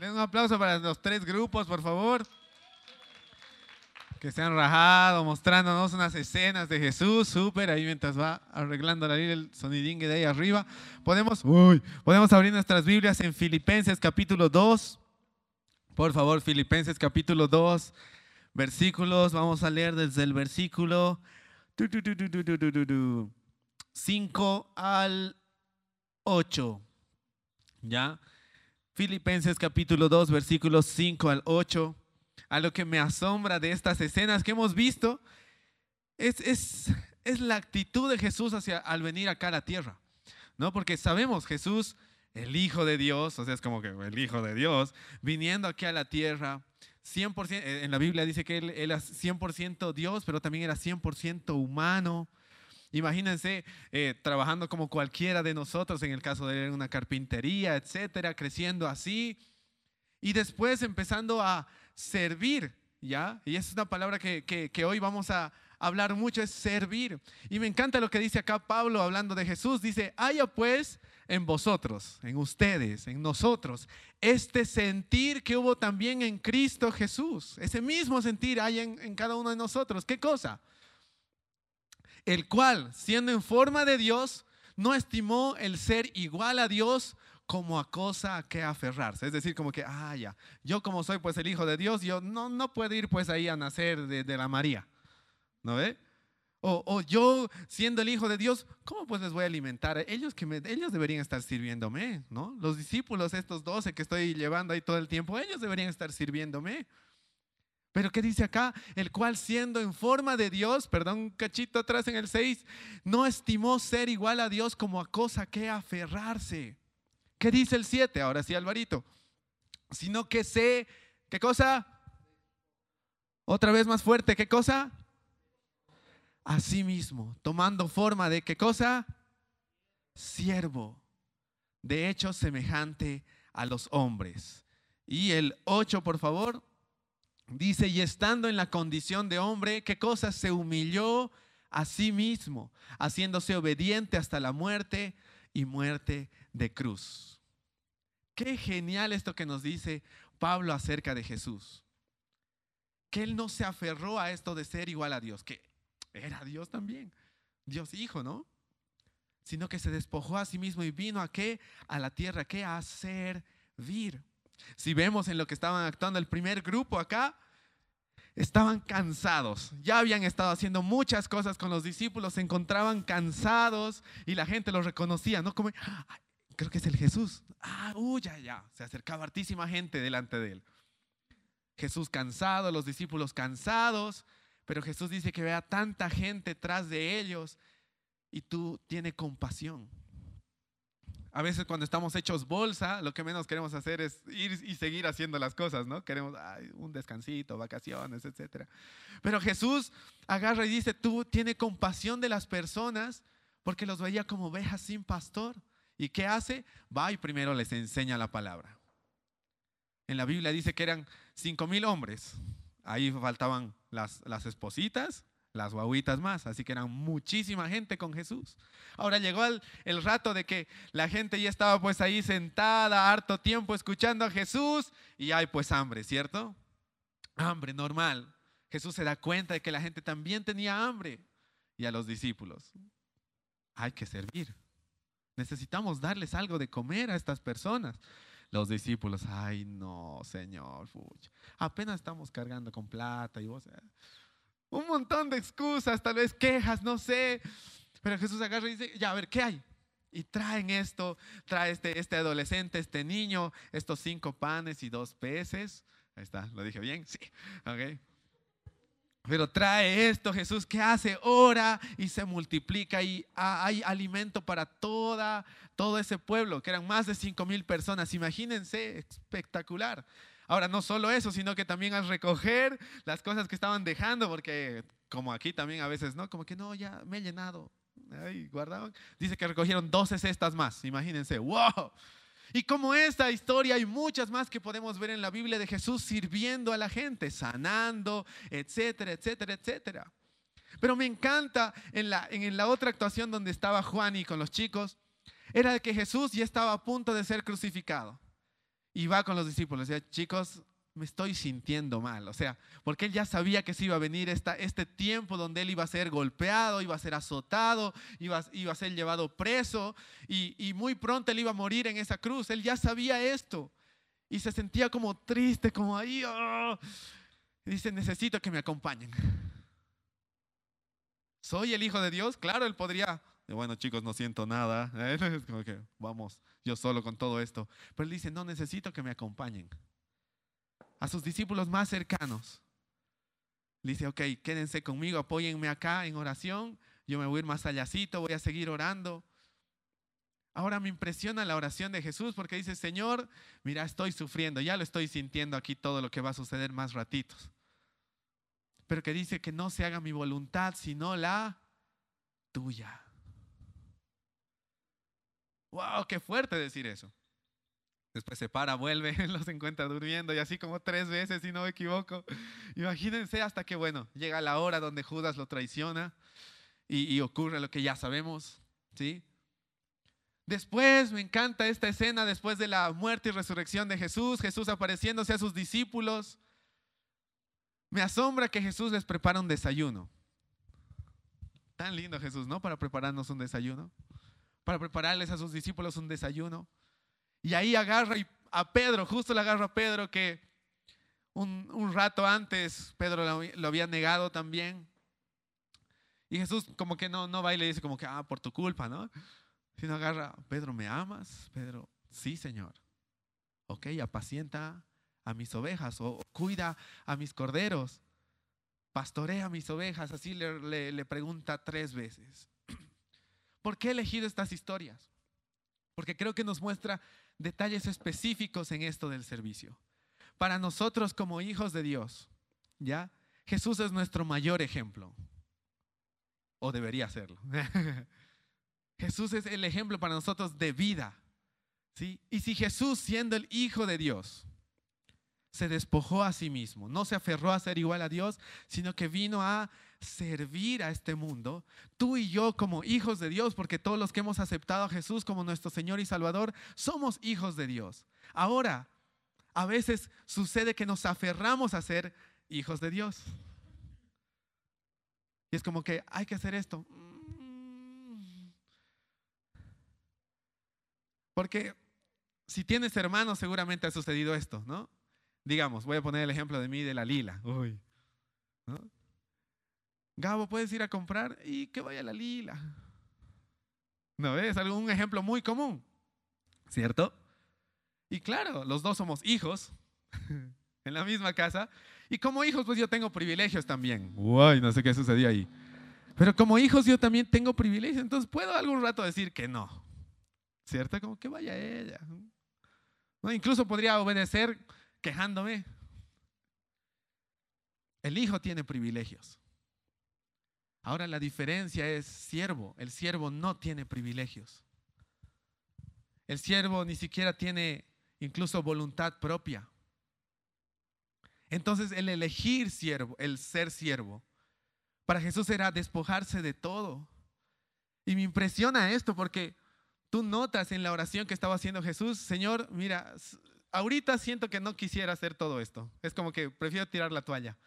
Den un aplauso para los tres grupos, por favor. Que se han rajado, mostrándonos unas escenas de Jesús. Súper, ahí mientras va arreglando la el sonidingue de ahí arriba. Podemos, uy, podemos abrir nuestras Biblias en Filipenses capítulo 2. Por favor, Filipenses capítulo 2, versículos. Vamos a leer desde el versículo 5 al 8. ¿Ya? Filipenses capítulo 2, versículos 5 al 8. A lo que me asombra de estas escenas que hemos visto es, es, es la actitud de Jesús hacia, al venir acá a la tierra. ¿no? Porque sabemos, Jesús, el Hijo de Dios, o sea, es como que el Hijo de Dios, viniendo aquí a la tierra, 100%, eh, en la Biblia dice que él, es 100% Dios, pero también era 100% humano. Imagínense eh, trabajando como cualquiera de nosotros, en el caso de una carpintería, etcétera, creciendo así. Y después empezando a servir, ¿ya? Y esa es una palabra que, hoy vamos a hablar mucho, es servir. Y me encanta lo que dice acá Pablo hablando de Jesús. Dice, haya pues en vosotros, en ustedes, en nosotros, este sentir que hubo también en Cristo Jesús. Ese mismo sentir hay en, en cada uno de nosotros. ¿Qué cosa? El cual, siendo en forma de Dios, no estimó el ser igual a Dios como a cosa a que aferrarse. Es decir, como que, ah, ya, yo como soy pues el Hijo de Dios, yo no, no puedo ir pues ahí a nacer de, de la María. ¿No ve? O, yo, siendo el Hijo de Dios, ¿cómo pues les voy a alimentar? Ellos, que ellos deberían estar sirviéndome, ¿no? Los discípulos, estos doce que estoy llevando ahí todo el tiempo, ellos deberían estar sirviéndome. Pero ¿qué dice acá? El cual siendo en forma de Dios, perdón, un cachito atrás en el 6, no estimó ser igual a Dios como a cosa que aferrarse. ¿Qué dice el 7? Ahora sí, Alvarito. Sino que sé, ¿qué cosa? Otra vez más fuerte, ¿qué cosa? a sí mismo, tomando forma de qué cosa? Siervo, de hecho semejante a los hombres. Y el 8, por favor, dice, y estando en la condición de hombre, ¿qué cosa? Se humilló a sí mismo, haciéndose obediente hasta la muerte y muerte de cruz. Qué genial esto que nos dice Pablo acerca de Jesús. Que él no se aferró a esto de ser igual a Dios, que era Dios también, Dios hijo, ¿no? Sino que se despojó a sí mismo y vino a qué? A la tierra, ¿qué? A servir. Si vemos en lo que estaban actuando el primer grupo acá, estaban cansados. Ya habían estado haciendo muchas cosas con los discípulos, se encontraban cansados y la gente los reconocía, ¿no? Como, creo que es el Jesús. Ah, uy, ya, ya. Se acercaba hartísima gente delante de él. Jesús cansado, los discípulos cansados, pero Jesús dice que vea tanta gente tras de ellos y tú tienes compasión. A veces cuando estamos hechos bolsa, lo que menos queremos hacer es ir y seguir haciendo las cosas, ¿no? Queremos un descansito, vacaciones, etc. Pero Jesús agarra y dice, tú tienes compasión de las personas porque los veía como ovejas sin pastor. ¿Y qué hace? Va y primero les enseña la palabra. En la Biblia dice que eran cinco mil hombres. Ahí faltaban las, las espositas, las guaguitas más, así que eran muchísima gente con Jesús. Ahora llegó el, el, rato de que la gente ya estaba pues ahí sentada harto tiempo escuchando a Jesús y hay pues hambre, ¿cierto? Hambre normal. Jesús se da cuenta de que la gente también tenía hambre y a los discípulos. Hay que servir. Necesitamos darles algo de comer a estas personas. Los discípulos, ay no, Señor, apenas estamos cargando con plata y vos, eh, un montón de excusas, tal vez quejas, no sé. Pero Jesús agarra y dice, ya, a ver, ¿qué hay? Y traen esto, trae este, este adolescente, este niño, estos cinco panes y dos peces. Ahí está, ¿lo dije bien? Sí, ok. Pero trae esto, Jesús, ¿qué hace? Ora y se multiplica y hay alimento para toda, todo ese pueblo, que eran más de cinco mil personas. Imagínense, espectacular. Ahora, no solo eso, sino que también al recoger las cosas que estaban dejando, porque como aquí también a veces, ¿no? Como que no, ya me he llenado. Ahí guardaban. Dice que recogieron 12 cestas más. Imagínense, wow. Y como esta historia hay muchas más que podemos ver en la Biblia de Jesús sirviendo a la gente, sanando, etcétera, etcétera, etcétera. Pero me encanta en la, en la otra actuación donde estaba Juan y con los chicos, era que Jesús ya estaba a punto de ser crucificado. y va con los discípulos. Y dice, chicos, me estoy sintiendo mal. O sea, porque él ya sabía que se iba a venir esta, este tiempo donde él iba a ser golpeado, iba a ser azotado, iba, iba a ser llevado preso y, y muy pronto él iba a morir en esa cruz. Él ya sabía esto y se sentía como triste, como ahí. Oh. Dice, necesito que me acompañen. ¿Soy el Hijo de Dios? Claro, él podría. Bueno, chicos, no siento nada. Es como que vamos, yo solo con todo esto. Pero él dice, no, necesito que me acompañen a sus discípulos más cercanos. dice, ok, quédense conmigo, apóyenme acá en oración, yo me voy a ir más allácito, voy a seguir orando. Ahora me impresiona la oración de Jesús porque dice, Señor, mira, estoy sufriendo, ya lo estoy sintiendo aquí todo lo que va a suceder más ratitos. Pero que dice que no se haga mi voluntad, sino la tuya. ¡Wow! ¡Qué fuerte decir eso! Después se para, vuelve, los encuentra durmiendo y así como tres veces, si no me equivoco. Imagínense hasta que, bueno, llega la hora donde Judas lo traiciona y, ocurre lo que ya sabemos, ¿sí? Después me encanta esta escena después de la muerte y resurrección de Jesús, Jesús apareciéndose a sus discípulos. Me asombra que Jesús les prepara un desayuno. Tan lindo Jesús, ¿no? Para prepararnos un desayuno. Para prepararles a sus discípulos un desayuno. Y ahí agarra a Pedro, justo le agarra a Pedro que un, rato antes Pedro lo, había negado también. Y Jesús como que no, no va y le dice como que, ah, por tu culpa, ¿no? Sino agarra, Pedro, ¿me amas? Pedro, sí, Señor. Ok, apacienta a mis ovejas o cuida a mis corderos. Pastorea mis ovejas. Así le pregunta tres veces. ¿Por qué he elegido estas historias? Porque creo que nos muestra detalles específicos en esto del servicio. Para nosotros como hijos de Dios, ¿ya? Jesús es nuestro mayor ejemplo. O debería serlo. Jesús es el ejemplo para nosotros de vida. ¿sí? Y si Jesús, siendo el Hijo de Dios, se despojó a sí mismo, no se aferró a ser igual a Dios, sino que vino a servir a este mundo, tú y yo como hijos de Dios, porque todos los que hemos aceptado a Jesús como nuestro Señor y Salvador, somos hijos de Dios. Ahora, a veces sucede que nos aferramos a ser hijos de Dios. Y es como que hay que hacer esto. Porque si tienes hermanos, seguramente ha sucedido esto, ¿no? Digamos, voy a poner el ejemplo de mí de la lila. Uy. ¿no? Gabo, puedes ir a comprar y que vaya la lila. ¿No ves? Algún ejemplo muy común, ¿cierto? Y claro, los dos somos hijos en la misma casa. Y como hijos, pues yo tengo privilegios también. Uy, no sé qué sucedió ahí. Pero como hijos yo también tengo privilegios, entonces puedo algún rato decir que no. ¿Cierto? Como que vaya ella. ¿No? Incluso podría obedecer quejándome. El hijo tiene privilegios. Ahora la diferencia es siervo. El siervo no tiene privilegios. El siervo ni siquiera tiene incluso voluntad propia. Entonces el elegir siervo, el ser siervo, para Jesús era despojarse de todo. Y me impresiona esto porque tú notas en la oración que estaba haciendo Jesús, Señor, mira, ahorita siento que no quisiera hacer todo esto. Es como que prefiero tirar la toalla,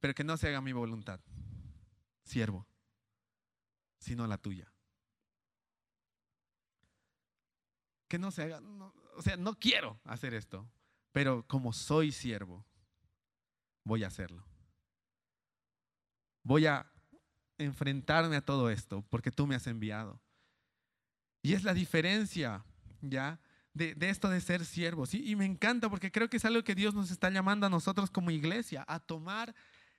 pero que no se haga mi voluntad siervo, sino la tuya. Que no se haga, o sea, no quiero hacer esto, pero como soy siervo, voy a hacerlo. Voy a enfrentarme a todo esto porque tú me has enviado. Y es la diferencia, ¿ya? De, esto de ser siervos. Y me encanta porque creo que es algo que Dios nos está llamando a nosotros como iglesia, a tomar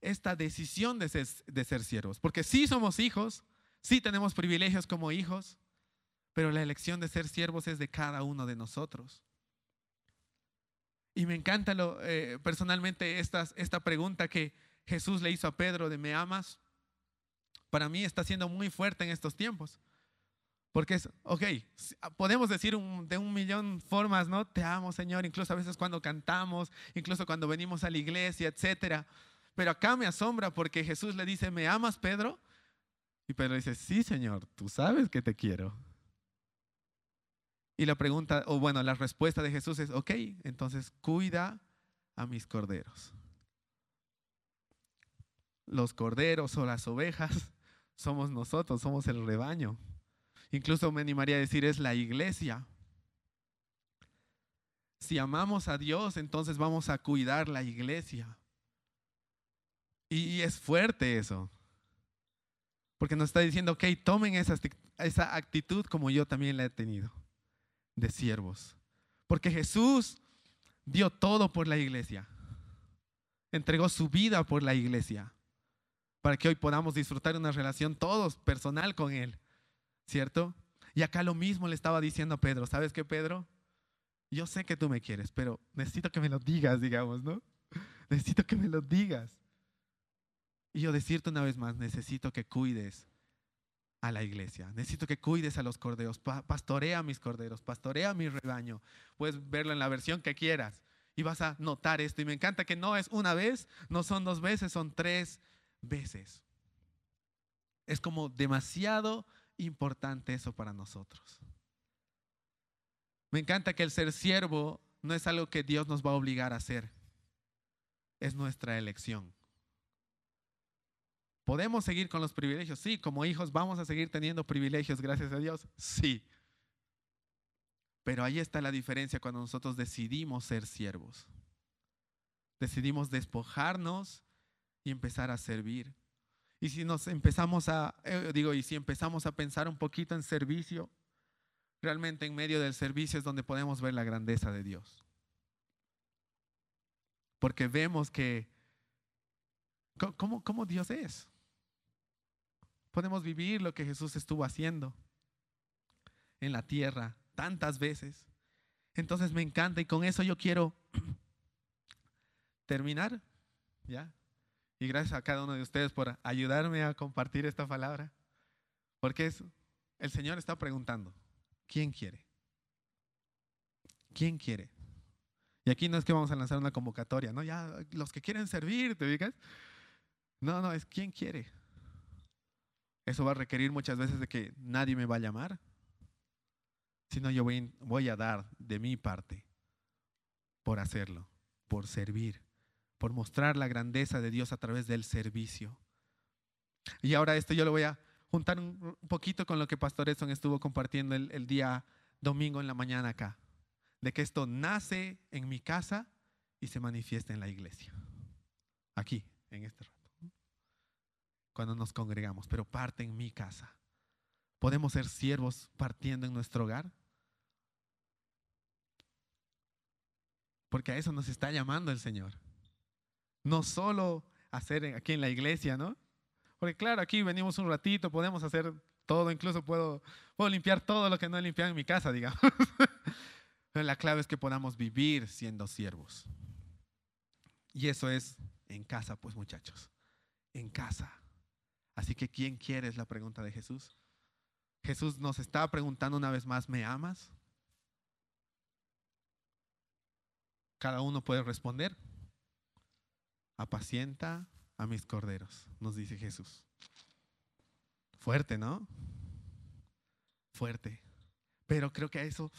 esta decisión de ser, de ser siervos. Porque sí somos hijos, sí tenemos privilegios como hijos, pero la elección de ser siervos es de cada uno de nosotros. Y me encanta lo, eh, personalmente esta, pregunta que Jesús le hizo a Pedro de ¿me amas? Para mí está siendo muy fuerte en estos tiempos. Porque es, ok, podemos decir de un millón formas, ¿no? Te amo, Señor, incluso a veces cuando cantamos, incluso cuando venimos a la iglesia, etcétera. Pero acá me asombra porque Jesús le dice, ¿me amas, Pedro? Y Pedro dice, sí, Señor, tú sabes que te quiero. Y la pregunta, o bueno, la respuesta de Jesús es, ok, entonces cuida a mis corderos. Los corderos o las ovejas somos nosotros, somos el rebaño. Incluso me animaría a decir, es la iglesia. Si amamos a Dios, entonces vamos a cuidar la iglesia. Y es fuerte eso. Porque nos está diciendo, ok, tomen esa, actitud como yo también la he tenido, de siervos. Porque Jesús dio todo por la iglesia. Entregó su vida por la iglesia. Para que hoy podamos disfrutar una relación todos personal con Él. ¿Cierto? Y acá lo mismo le estaba diciendo a Pedro. ¿Sabes qué, Pedro? Yo sé que tú me quieres, pero necesito que me lo digas, digamos, ¿no? Necesito que me lo digas. Y yo decirte una vez más, necesito que cuides a la iglesia. Necesito que cuides a los corderos. pastorea mis corderos, pastorea mi rebaño. Puedes verlo en la versión que quieras y vas a notar esto. Y me encanta que no es una vez, no son dos veces, son tres veces. Es como demasiado importante eso para nosotros. Me encanta que el ser siervo no es algo que Dios nos va a obligar a hacer. Es nuestra elección. ¿Podemos seguir con los privilegios? Sí, como hijos vamos a seguir teniendo privilegios, gracias a Dios. Sí. Pero ahí está la diferencia cuando nosotros decidimos ser siervos. Decidimos despojarnos y empezar a servir. Y si nos empezamos a, eh, digo, y si empezamos a pensar un poquito en servicio, realmente en medio del servicio es donde podemos ver la grandeza de Dios. Porque vemos que, ¿cómo, cómo Dios es? Podemos vivir lo que Jesús estuvo haciendo en la tierra tantas veces. Entonces me encanta y con eso yo quiero terminar, ¿ya? Y gracias a cada uno de ustedes por ayudarme a compartir esta palabra. Porque el Señor está preguntando, ¿quién quiere? ¿Quién quiere? Y aquí no es que vamos a lanzar una convocatoria, ¿no? Ya, los que quieren servir, ¿te ubicas? No, no, es quién quiere. Eso va a requerir muchas veces de que nadie me va a llamar, sino yo voy, a dar de mi parte por hacerlo, por servir por mostrar la grandeza de Dios a través del servicio. Y ahora esto yo lo voy a juntar un poquito con lo que Pastor Edson estuvo compartiendo el, día domingo en la mañana acá, de que esto nace en mi casa y se manifiesta en la iglesia, aquí, en este rato, cuando nos congregamos, pero parte en mi casa. ¿Podemos ser siervos partiendo en nuestro hogar? Porque a eso nos está llamando el Señor. No solo hacer aquí en la iglesia, ¿no? Porque claro, aquí venimos un ratito, podemos hacer todo, incluso puedo, puedo limpiar todo lo que no he limpiado en mi casa, digamos. Pero la clave es que podamos vivir siendo siervos. Y eso es en casa, pues muchachos, en casa. Así que ¿quién quiere? Es la pregunta de Jesús. Jesús nos está preguntando una vez más, ¿me amas? Cada uno puede responder apacienta a mis corderos, nos dice Jesús. Fuerte, ¿no? Fuerte. Pero creo que eso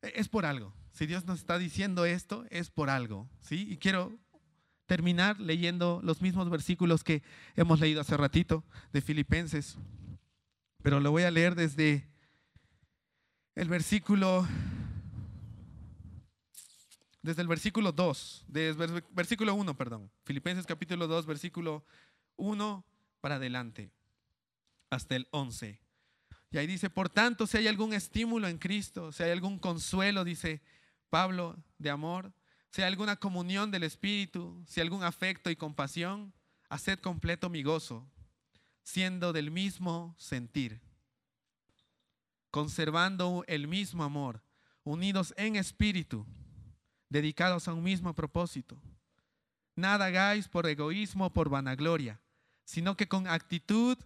es por algo. Si Dios nos está diciendo esto, es por algo, ¿sí? Y quiero terminar leyendo los mismos versículos que hemos leído hace ratito de Filipenses. Pero lo voy a leer desde el versículo desde el versículo 2, desde versículo 1, perdón, Filipenses capítulo 2, versículo 1 para adelante, hasta el 11. Y ahí dice, por tanto, si hay algún estímulo en Cristo, si hay algún consuelo, dice Pablo, de amor, si hay alguna comunión del Espíritu, si algún afecto y compasión, haced completo mi gozo, siendo del mismo sentir, conservando el mismo amor, unidos en espíritu dedicados a un mismo propósito. Nada hagáis por egoísmo o por vanagloria, sino que con actitud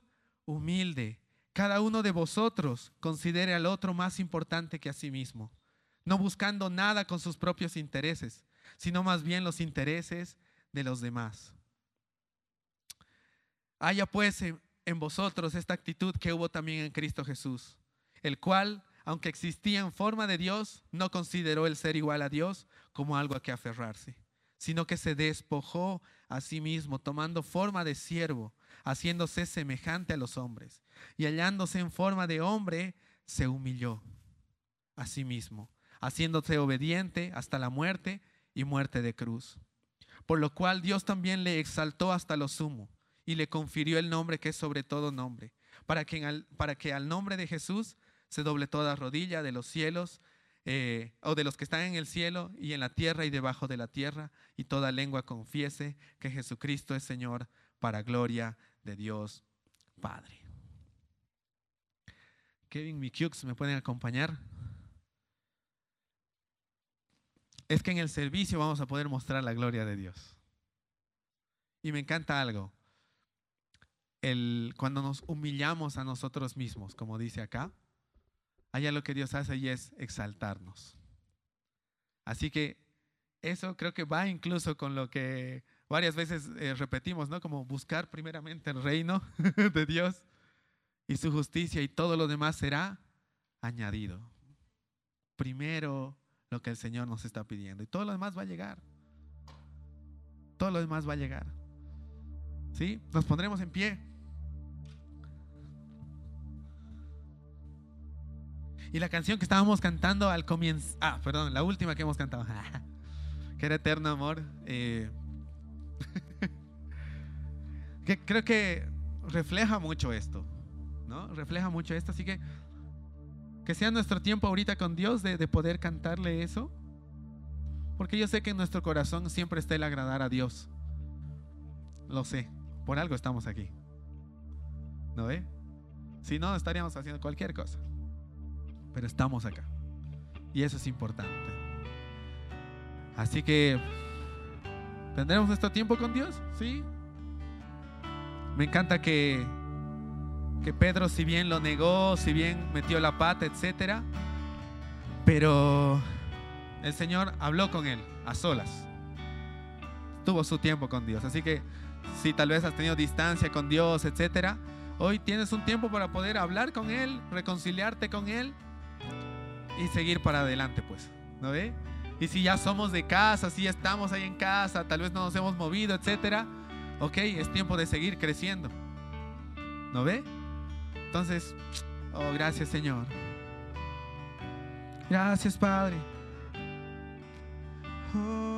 humilde, cada uno de vosotros considere al otro más importante que a sí mismo, no buscando nada con sus propios intereses, sino más bien los intereses de los demás. Haya pues en vosotros esta actitud que hubo también en Cristo Jesús, el cual, aunque existía en forma de Dios, no consideró el ser igual a Dios como algo a que aferrarse, sino que se despojó a sí mismo, tomando forma de siervo, haciéndose semejante a los hombres, y hallándose en forma de hombre, se humilló a sí mismo, haciéndose obediente hasta la muerte y muerte de cruz. Por lo cual Dios también le exaltó hasta lo sumo y le confirió el nombre que es sobre todo nombre, para que, al, para que al nombre de Jesús se doble toda rodilla de los cielos eh, o de los que están en el cielo y en la tierra y debajo de la tierra, y toda lengua confiese que Jesucristo es Señor para gloria de Dios Padre. Kevin Mikiux, ¿me pueden acompañar? Es que en el servicio vamos a poder mostrar la gloria de Dios. Y me encanta algo. El, cuando nos humillamos a nosotros mismos, como dice acá, allá lo que Dios hace y es exaltarnos. Así que eso creo que va incluso con lo que varias veces eh, repetimos, ¿no? Como buscar primeramente el reino de Dios y su justicia y todo lo demás será añadido. Primero lo que el Señor nos está pidiendo y todo lo demás va a llegar. Todo lo demás va a llegar. ¿Sí? Nos pondremos en pie. Y la canción que estábamos cantando al comienzo, ah, perdón, la última que hemos cantado, que era Eterno Amor, eh, creo que refleja mucho esto, ¿no? Refleja mucho esto, así que que sea nuestro tiempo ahorita con Dios de, de poder cantarle eso, porque yo sé que en nuestro corazón siempre está el agradar a Dios, lo sé, por algo estamos aquí, ¿no ve? Si no, estaríamos haciendo cualquier cosa pero estamos acá. Y eso es importante. Así que, ¿tendremos nuestro tiempo con Dios? Sí. Me encanta que, que Pedro, si bien lo negó, si bien metió la pata, etcétera, pero el Señor habló con él a solas. Tuvo su tiempo con Dios. Así que, si tal vez has tenido distancia con Dios, etcétera, hoy tienes un tiempo para poder hablar con Él, reconciliarte con Él y seguir para adelante, pues, ¿no ve? Y si ya somos de casa, si estamos ahí en casa, tal vez no nos hemos movido, etcétera, ok, es tiempo de seguir creciendo, ¿no ve? Entonces, oh, gracias Señor. Gracias Padre. Oh.